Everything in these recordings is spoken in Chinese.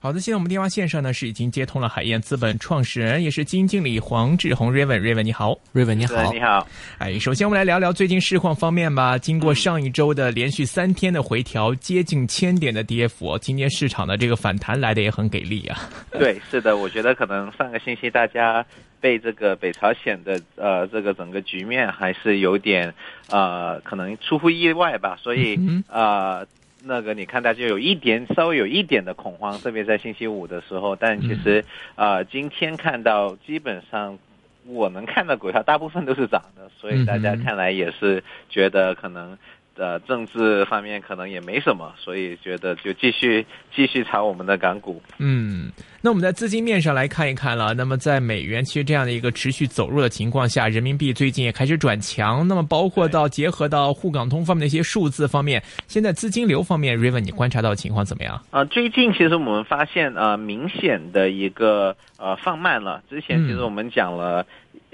好的，现在我们电话线上呢是已经接通了海燕资本创始人，也是基金经理黄志宏 Raven，Raven 你好，Raven 你好，你好。哎，首先我们来聊聊最近市况方面吧。经过上一周的连续三天的回调，接近千点的跌幅，今天市场的这个反弹来的也很给力啊。对，是的，我觉得可能上个星期大家被这个北朝鲜的呃这个整个局面还是有点呃可能出乎意外吧，所以啊。那个你看，它就有一点稍微有一点的恐慌，特别在星期五的时候。但其实啊，今天看到基本上我能看到股票大部分都是涨的，所以大家看来也是觉得可能。呃，政治方面可能也没什么，所以觉得就继续继续炒我们的港股。嗯，那我们在资金面上来看一看了。那么在美元其实这样的一个持续走弱的情况下，人民币最近也开始转强。那么包括到结合到沪港通方面的一些数字方面，现在资金流方面，Raven 你观察到情况怎么样？啊，最近其实我们发现啊，明显的一个呃放慢了。之前其实我们讲了。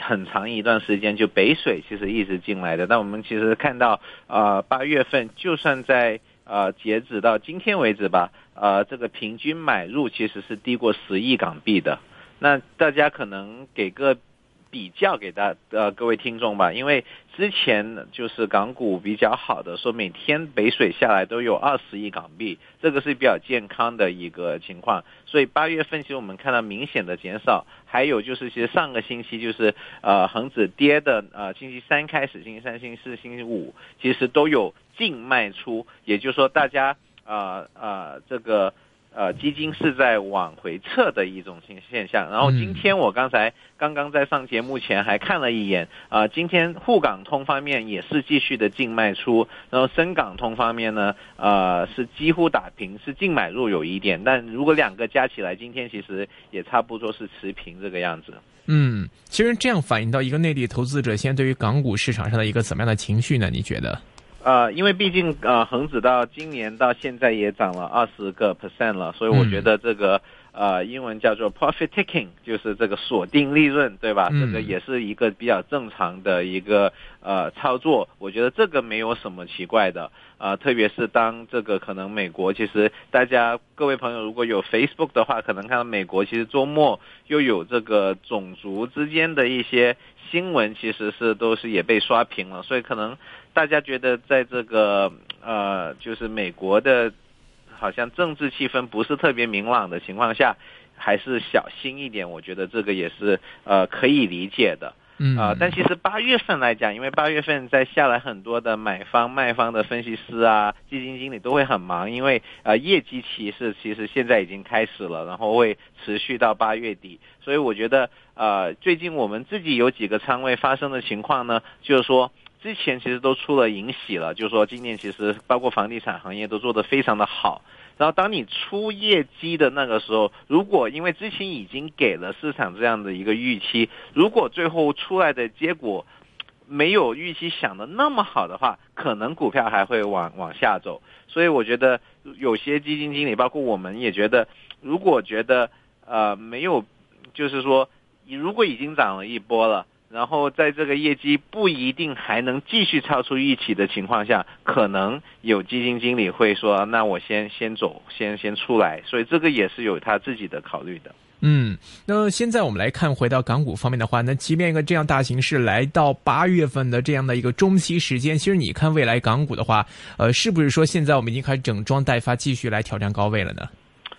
很长一段时间，就北水其实一直进来的。但我们其实看到，呃，八月份就算在呃截止到今天为止吧，呃，这个平均买入其实是低过十亿港币的。那大家可能给个。比较给大呃各位听众吧，因为之前就是港股比较好的，说每天北水下来都有二十亿港币，这个是比较健康的一个情况。所以八月份其实我们看到明显的减少，还有就是其实上个星期就是呃恒指跌的呃星期三开始，星期三、星期四、星期五其实都有净卖出，也就是说大家呃呃这个。呃，基金是在往回撤的一种现现象。然后今天我刚才刚刚在上节目前还看了一眼，啊，今天沪港通方面也是继续的净卖出，然后深港通方面呢，呃，是几乎打平，是净买入有一点。但如果两个加起来，今天其实也差不多是持平这个样子。嗯，其实这样反映到一个内地投资者现在对于港股市场上的一个怎么样的情绪呢？你觉得？呃，因为毕竟呃，恒指到今年到现在也涨了二十个 percent 了，所以我觉得这个呃，英文叫做 profit taking，就是这个锁定利润，对吧？这个也是一个比较正常的一个呃操作，我觉得这个没有什么奇怪的啊，特别是当这个可能美国其实大家各位朋友如果有 Facebook 的话，可能看到美国其实周末又有这个种族之间的一些新闻，其实是都是也被刷屏了，所以可能。大家觉得在这个呃，就是美国的，好像政治气氛不是特别明朗的情况下，还是小心一点。我觉得这个也是呃可以理解的。嗯啊，但其实八月份来讲，因为八月份在下来很多的买方卖方的分析师啊、基金经理都会很忙，因为呃业绩期是其实现在已经开始了，然后会持续到八月底。所以我觉得呃，最近我们自己有几个仓位发生的情况呢，就是说。之前其实都出了盈喜了，就是说今年其实包括房地产行业都做得非常的好。然后当你出业绩的那个时候，如果因为之前已经给了市场这样的一个预期，如果最后出来的结果没有预期想的那么好的话，可能股票还会往往下走。所以我觉得有些基金经理，包括我们也觉得，如果觉得呃没有，就是说如果已经涨了一波了。然后在这个业绩不一定还能继续超出预期的情况下，可能有基金经理会说：“那我先先走，先先出来。”所以这个也是有他自己的考虑的。嗯，那现在我们来看，回到港股方面的话，那即便一个这样大形势来到八月份的这样的一个中期时间，其实你看未来港股的话，呃，是不是说现在我们已经开始整装待发，继续来挑战高位了呢？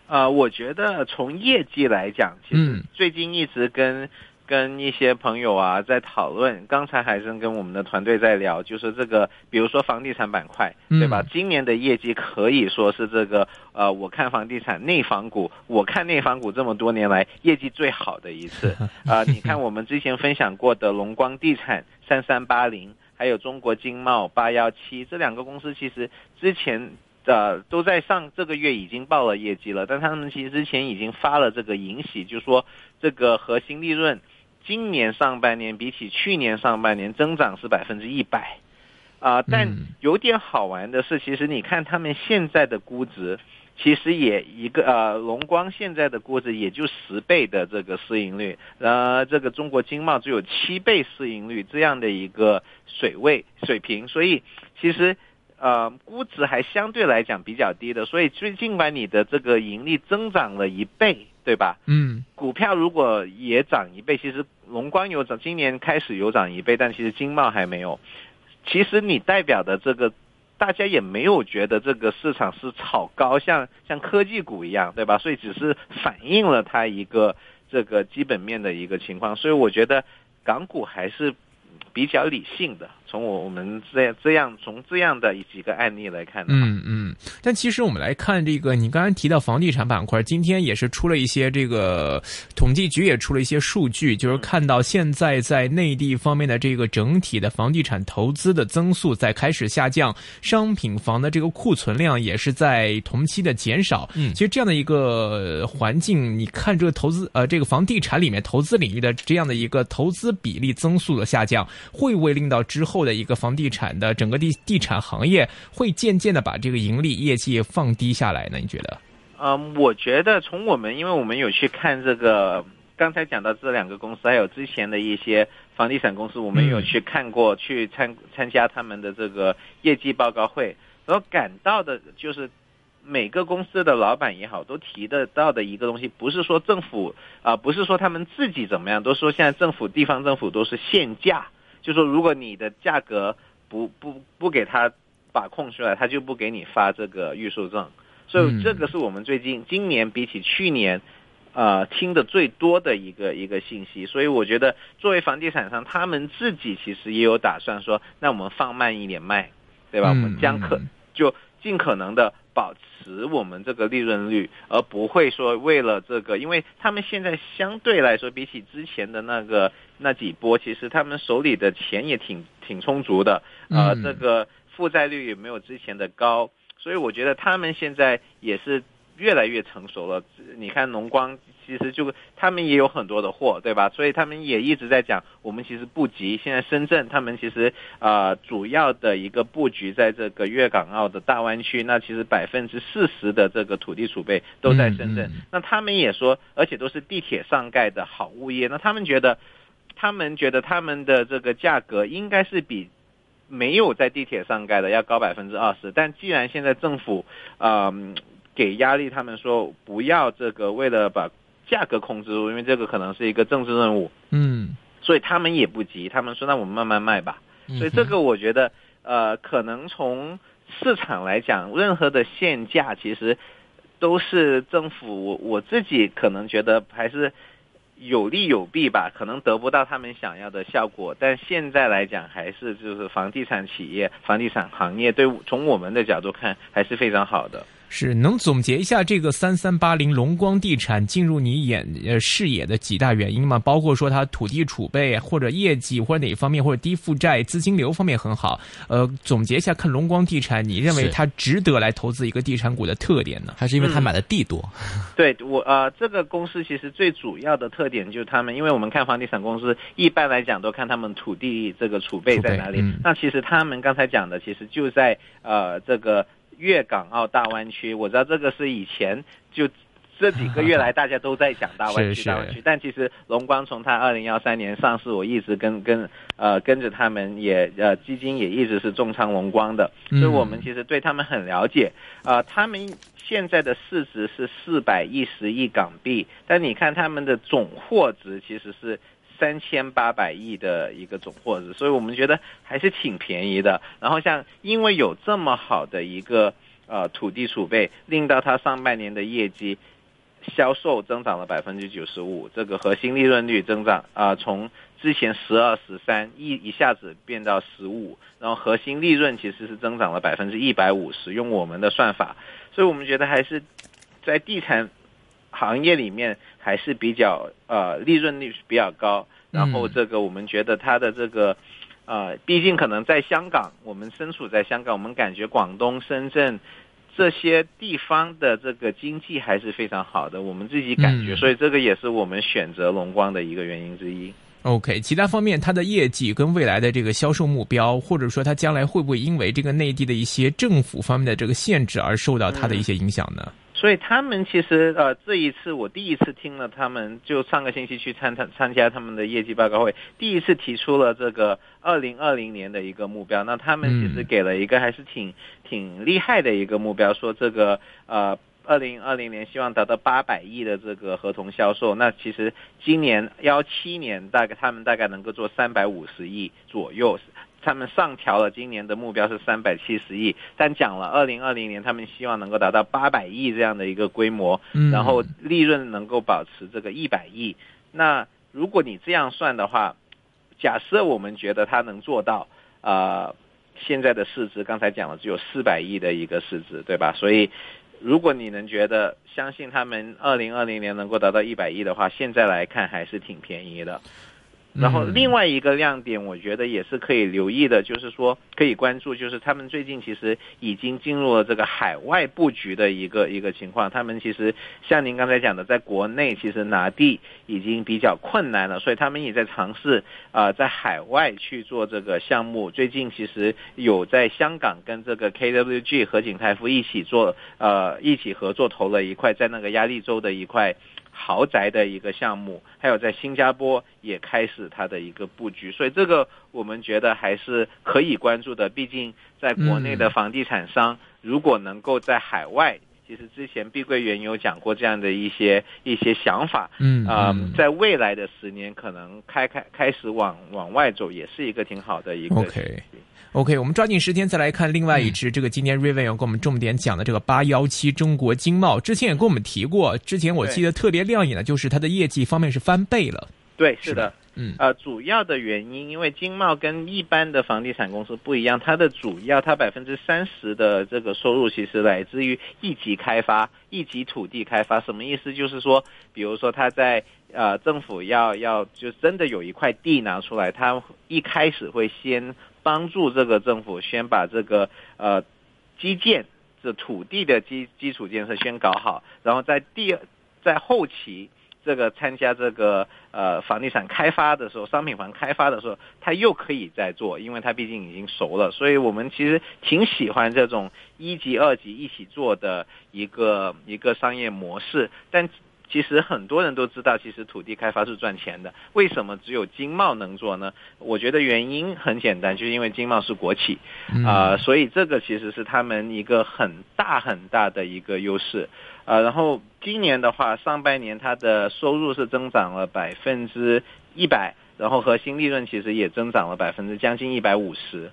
呃，我觉得从业绩来讲，其实最近一直跟。跟一些朋友啊在讨论，刚才还是跟我们的团队在聊，就是这个，比如说房地产板块，对吧？今年的业绩可以说是这个，呃，我看房地产内房股，我看内房股这么多年来业绩最好的一次啊！你看我们之前分享过的龙光地产三三八零，还有中国经贸八幺七这两个公司，其实之前呃都在上这个月已经报了业绩了，但他们其实之前已经发了这个盈喜，就说这个核心利润。今年上半年比起去年上半年增长是百分之一百，啊，但有点好玩的是，其实你看他们现在的估值，其实也一个呃，龙光现在的估值也就十倍的这个市盈率，呃，这个中国经贸只有七倍市盈率这样的一个水位水平，所以其实呃估值还相对来讲比较低的，所以最尽管你的这个盈利增长了一倍，对吧？嗯，股票如果也涨一倍，其实龙光有涨，今年开始有涨一倍，但其实经贸还没有。其实你代表的这个。大家也没有觉得这个市场是炒高，像像科技股一样，对吧？所以只是反映了它一个这个基本面的一个情况，所以我觉得港股还是比较理性的。从我我们这这样从这样的几个案例来看的，嗯嗯，但其实我们来看这个，你刚才提到房地产板块，今天也是出了一些这个统计局也出了一些数据，就是看到现在在内地方面的这个整体的房地产投资的增速在开始下降，商品房的这个库存量也是在同期的减少。嗯，其实这样的一个环境，你看这个投资呃这个房地产里面投资领域的这样的一个投资比例增速的下降，会不会令到之后？后的一个房地产的整个地地产行业会渐渐的把这个盈利业绩放低下来呢？你觉得？嗯，我觉得从我们，因为我们有去看这个刚才讲到这两个公司，还有之前的一些房地产公司，我们有去看过，去参参加他们的这个业绩报告会，然后感到的就是每个公司的老板也好，都提得到的一个东西，不是说政府啊，不是说他们自己怎么样，都说现在政府、地方政府都是限价。就说如果你的价格不不不给他把控出来，他就不给你发这个预售证，所以这个是我们最近今年比起去年，呃听的最多的一个一个信息。所以我觉得作为房地产商，他们自己其实也有打算说，那我们放慢一点卖，对吧？我们将可就尽可能的保持我们这个利润率，而不会说为了这个，因为他们现在相对来说比起之前的那个。那几波其实他们手里的钱也挺挺充足的，呃，这个负债率也没有之前的高，所以我觉得他们现在也是越来越成熟了。你看龙光其实就他们也有很多的货，对吧？所以他们也一直在讲，我们其实不急。现在深圳他们其实呃主要的一个布局在这个粤港澳的大湾区，那其实百分之四十的这个土地储备都在深圳。那他们也说，而且都是地铁上盖的好物业，那他们觉得。他们觉得他们的这个价格应该是比没有在地铁上盖的要高百分之二十，但既然现在政府啊给压力，他们说不要这个为了把价格控制住，因为这个可能是一个政治任务，嗯，所以他们也不急，他们说那我们慢慢卖吧。所以这个我觉得呃，可能从市场来讲，任何的限价其实都是政府，我我自己可能觉得还是。有利有弊吧，可能得不到他们想要的效果，但现在来讲，还是就是房地产企业、房地产行业，对从我们的角度看，还是非常好的。是能总结一下这个三三八零龙光地产进入你眼呃视野的几大原因吗？包括说它土地储备或者业绩或者哪方面或者低负债资金流方面很好。呃，总结一下看龙光地产，你认为它值得来投资一个地产股的特点呢？还是因为它买的地多？对我呃，这个公司其实最主要的特点就是他们，因为我们看房地产公司一般来讲都看他们土地这个储备在哪里。那其实他们刚才讲的其实就在呃这个。粤港澳大湾区，我知道这个是以前就这几个月来大家都在讲大湾区，大湾区。但其实龙光从它二零幺三年上市，我一直跟跟呃跟着他们，也呃基金也一直是重仓龙光的，所以我们其实对他们很了解。呃，他们现在的市值是四百一十亿港币，但你看他们的总货值其实是。三千八百亿的一个总货值，所以我们觉得还是挺便宜的。然后像因为有这么好的一个呃土地储备，令到它上半年的业绩销售增长了百分之九十五，这个核心利润率增长啊从之前十二十三一一下子变到十五，然后核心利润其实是增长了百分之一百五十，用我们的算法，所以我们觉得还是在地产。行业里面还是比较呃利润率比较高，然后这个我们觉得它的这个呃，毕竟可能在香港，我们身处在香港，我们感觉广东、深圳这些地方的这个经济还是非常好的，我们自己感觉，所以这个也是我们选择龙光的一个原因之一。OK，其他方面，它的业绩跟未来的这个销售目标，或者说它将来会不会因为这个内地的一些政府方面的这个限制而受到它的一些影响呢？所以他们其实呃这一次我第一次听了他们，就上个星期去参参参加他们的业绩报告会，第一次提出了这个二零二零年的一个目标。那他们其实给了一个还是挺挺厉害的一个目标，说这个呃二零二零年希望达到八百亿的这个合同销售。那其实今年幺七年大概他们大概能够做三百五十亿左右。他们上调了今年的目标是三百七十亿，但讲了二零二零年他们希望能够达到八百亿这样的一个规模，然后利润能够保持这个一百亿。那如果你这样算的话，假设我们觉得他能做到，呃，现在的市值刚才讲了只有四百亿的一个市值，对吧？所以如果你能觉得相信他们二零二零年能够达到一百亿的话，现在来看还是挺便宜的。然后另外一个亮点，我觉得也是可以留意的，就是说可以关注，就是他们最近其实已经进入了这个海外布局的一个一个情况。他们其实像您刚才讲的，在国内其实拿地已经比较困难了，所以他们也在尝试啊，在海外去做这个项目。最近其实有在香港跟这个 KWG 和景泰富一起做呃一起合作投了一块在那个压力州的一块。豪宅的一个项目，还有在新加坡也开始它的一个布局，所以这个我们觉得还是可以关注的。毕竟在国内的房地产商，如果能够在海外，其实之前碧桂园有讲过这样的一些一些想法，嗯啊，在未来的十年可能开开开始往往外走，也是一个挺好的一个。OK，我们抓紧时间再来看另外一只，这个今年 Raven 要跟我们重点讲的这个八幺七中国经贸，之前也跟我们提过，之前我记得特别亮眼的就是它的业绩方面是翻倍了。对，是的，嗯，呃，主要的原因，因为经贸跟一般的房地产公司不一样，它的主要它百分之三十的这个收入其实来自于一级开发、一级土地开发。什么意思？就是说，比如说它在呃政府要要就真的有一块地拿出来，他一开始会先。帮助这个政府先把这个呃基建这土地的基基础建设先搞好，然后在第二在后期这个参加这个呃房地产开发的时候，商品房开发的时候，他又可以再做，因为他毕竟已经熟了，所以我们其实挺喜欢这种一级二级一起做的一个一个商业模式，但。其实很多人都知道，其实土地开发是赚钱的。为什么只有经贸能做呢？我觉得原因很简单，就是因为经贸是国企，啊，所以这个其实是他们一个很大很大的一个优势。啊，然后今年的话，上半年它的收入是增长了百分之一百，然后核心利润其实也增长了百分之将近一百五十。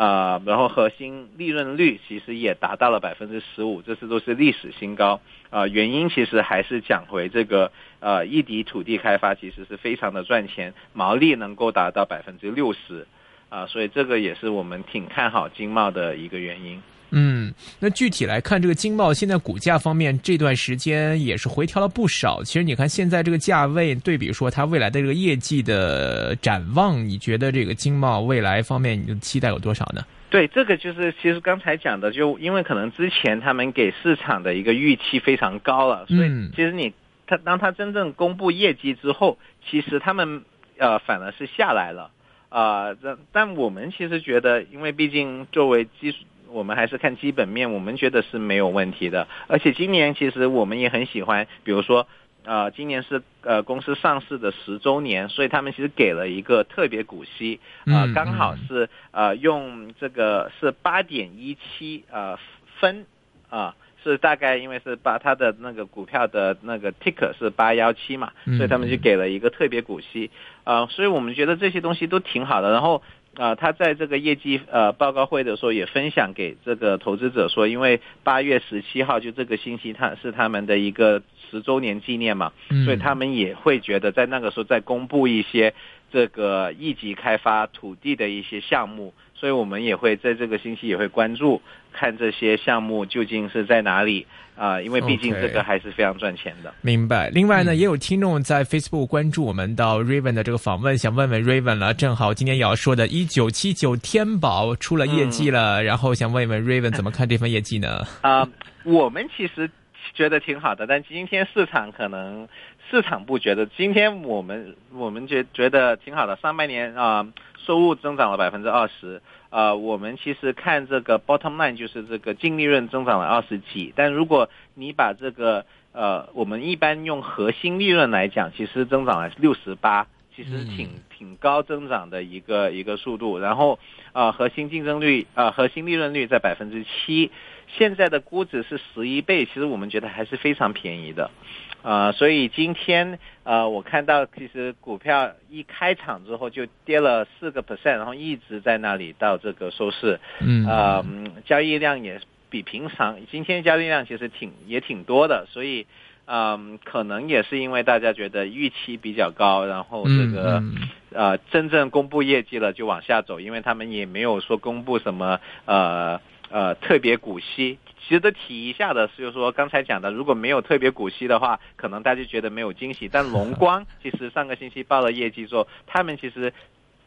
啊，然后核心利润率其实也达到了百分之十五，这次都是历史新高。啊，原因其实还是讲回这个，呃，异地土地开发其实是非常的赚钱，毛利能够达到百分之六十。啊，所以这个也是我们挺看好经贸的一个原因。嗯，那具体来看，这个经贸现在股价方面这段时间也是回调了不少。其实你看现在这个价位，对比说它未来的这个业绩的展望，你觉得这个经贸未来方面你的期待有多少呢？对，这个就是其实刚才讲的，就因为可能之前他们给市场的一个预期非常高了，所以其实你他当他真正公布业绩之后，其实他们呃反而是下来了啊。但但我们其实觉得，因为毕竟作为基础。我们还是看基本面，我们觉得是没有问题的。而且今年其实我们也很喜欢，比如说，呃，今年是呃公司上市的十周年，所以他们其实给了一个特别股息，啊，刚好是呃用这个是八点一七呃分啊，是大概因为是把它的那个股票的那个 ticker 是八幺七嘛，所以他们就给了一个特别股息，啊，所以我们觉得这些东西都挺好的。然后。啊，他在这个业绩呃报告会的时候也分享给这个投资者说，因为八月十七号就这个星期，他是他们的一个十周年纪念嘛，所以他们也会觉得在那个时候再公布一些这个一级开发土地的一些项目。所以我们也会在这个星期也会关注，看这些项目究竟是在哪里啊？因为毕竟这个还是非常赚钱的。明白。另外呢，也有听众在 Facebook 关注我们到 Raven 的这个访问，想问问 Raven 了。正好今天也要说的，一九七九天宝出了业绩了，然后想问一问 Raven 怎么看这份业绩呢？啊，我们其实觉得挺好的，但今天市场可能市场不觉得。今天我们我们觉觉得挺好的，上半年啊。收入增长了百分之二十，呃，我们其实看这个 bottom line 就是这个净利润增长了二十几，但如果你把这个呃，我们一般用核心利润来讲，其实增长了六十八，其实挺挺高增长的一个一个速度。然后啊，核心竞争率啊，核心利润率在百分之七，现在的估值是十一倍，其实我们觉得还是非常便宜的。啊，所以今天呃，我看到其实股票一开场之后就跌了四个 percent，然后一直在那里到这个收市，嗯，啊，交易量也比平常，今天交易量其实挺也挺多的，所以嗯，可能也是因为大家觉得预期比较高，然后这个呃，真正公布业绩了就往下走，因为他们也没有说公布什么呃呃特别股息。值得提一下的是，就是说刚才讲的，如果没有特别股息的话，可能大家觉得没有惊喜。但龙 光其实上个星期报了业绩之后，他们其实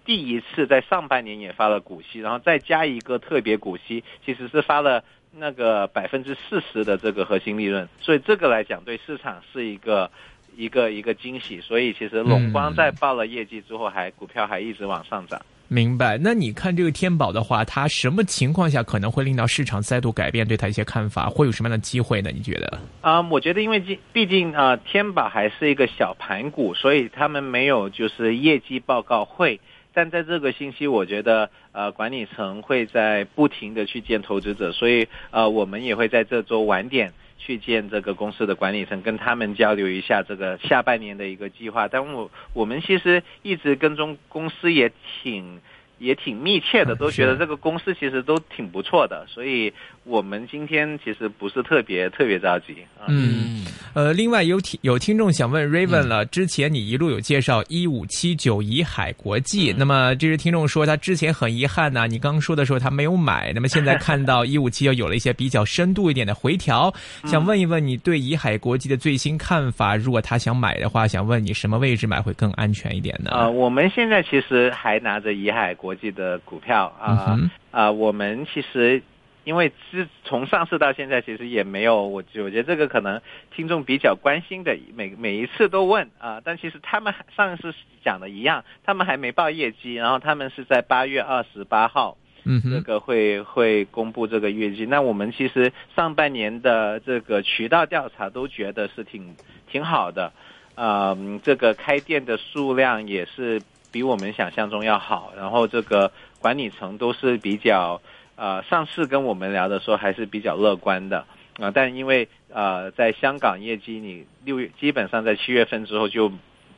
第一次在上半年也发了股息，然后再加一个特别股息，其实是发了那个百分之四十的这个核心利润。所以这个来讲，对市场是一个一个一个惊喜。所以其实龙光在报了业绩之后，还股票还一直往上涨。明白，那你看这个天宝的话，它什么情况下可能会令到市场再度改变对它一些看法？会有什么样的机会呢？你觉得？啊，我觉得因为毕毕竟啊，天宝还是一个小盘股，所以他们没有就是业绩报告会。但在这个星期，我觉得呃，管理层会在不停的去见投资者，所以呃，我们也会在这周晚点。去见这个公司的管理层，跟他们交流一下这个下半年的一个计划。但我我们其实一直跟踪公司也挺也挺密切的，都觉得这个公司其实都挺不错的，所以。我们今天其实不是特别特别着急啊。嗯，呃，另外有听有听众想问 Raven 了，之前你一路有介绍一五七九怡海国际，那么这是听众说他之前很遗憾呢，你刚说的时候他没有买，那么现在看到 一五七九有了一些比较深度一点的回调，想问一问你对怡海国际的最新看法？如果他想买的话，想问你什么位置买会更安全一点呢？啊，我们现在其实还拿着怡海国际的股票啊啊，我们其实。因为自从上市到现在，其实也没有我，我觉得这个可能听众比较关心的，每每一次都问啊。但其实他们上次讲的一样，他们还没报业绩，然后他们是在八月二十八号，嗯，这个会会公布这个业绩。那我们其实上半年的这个渠道调查都觉得是挺挺好的，啊，这个开店的数量也是比我们想象中要好，然后这个管理层都是比较。呃，上次跟我们聊的时候还是比较乐观的啊，但因为呃，在香港业绩，你六月基本上在七月份之后就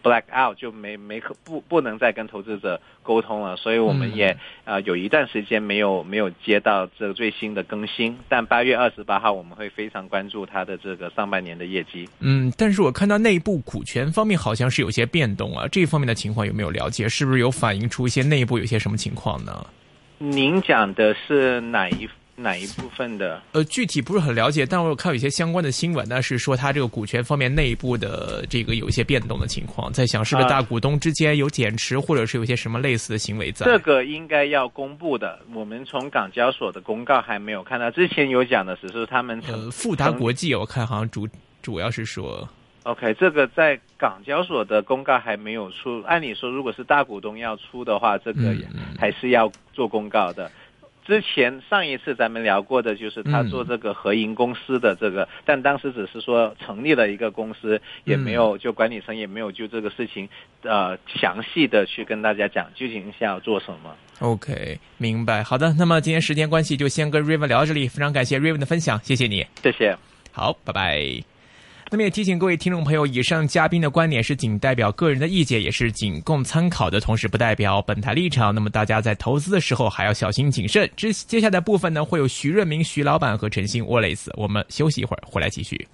black out，就没没可不不能再跟投资者沟通了，所以我们也啊有一段时间没有没有接到这个最新的更新。但八月二十八号我们会非常关注它的这个上半年的业绩。嗯，但是我看到内部股权方面好像是有些变动啊，这方面的情况有没有了解？是不是有反映出一些内部有些什么情况呢？您讲的是哪一哪一部分的？呃，具体不是很了解，但我有看有一些相关的新闻呢，是说它这个股权方面内部的这个有一些变动的情况，在想是不是大股东之间有减持，或者是有一些什么类似的行为在？这个应该要公布的，我们从港交所的公告还没有看到。之前有讲的只是他们呃富达国际，我看好像主主要是说。OK，这个在港交所的公告还没有出。按理说，如果是大股东要出的话，这个还是要做公告的。之前上一次咱们聊过的就是他做这个合营公司的这个，但当时只是说成立了一个公司，也没有就管理层也没有就这个事情呃详细的去跟大家讲究竟是要做什么。OK，明白。好的，那么今天时间关系就先跟 Raven 聊到这里，非常感谢 Raven 的分享，谢谢你，谢谢。好，拜拜。那么也提醒各位听众朋友，以上嘉宾的观点是仅代表个人的意见，也是仅供参考的，同时不代表本台立场。那么大家在投资的时候还要小心谨慎。接接下来部分呢，会有徐润明徐老板和陈星 Wallace，我们休息一会儿，回来继续。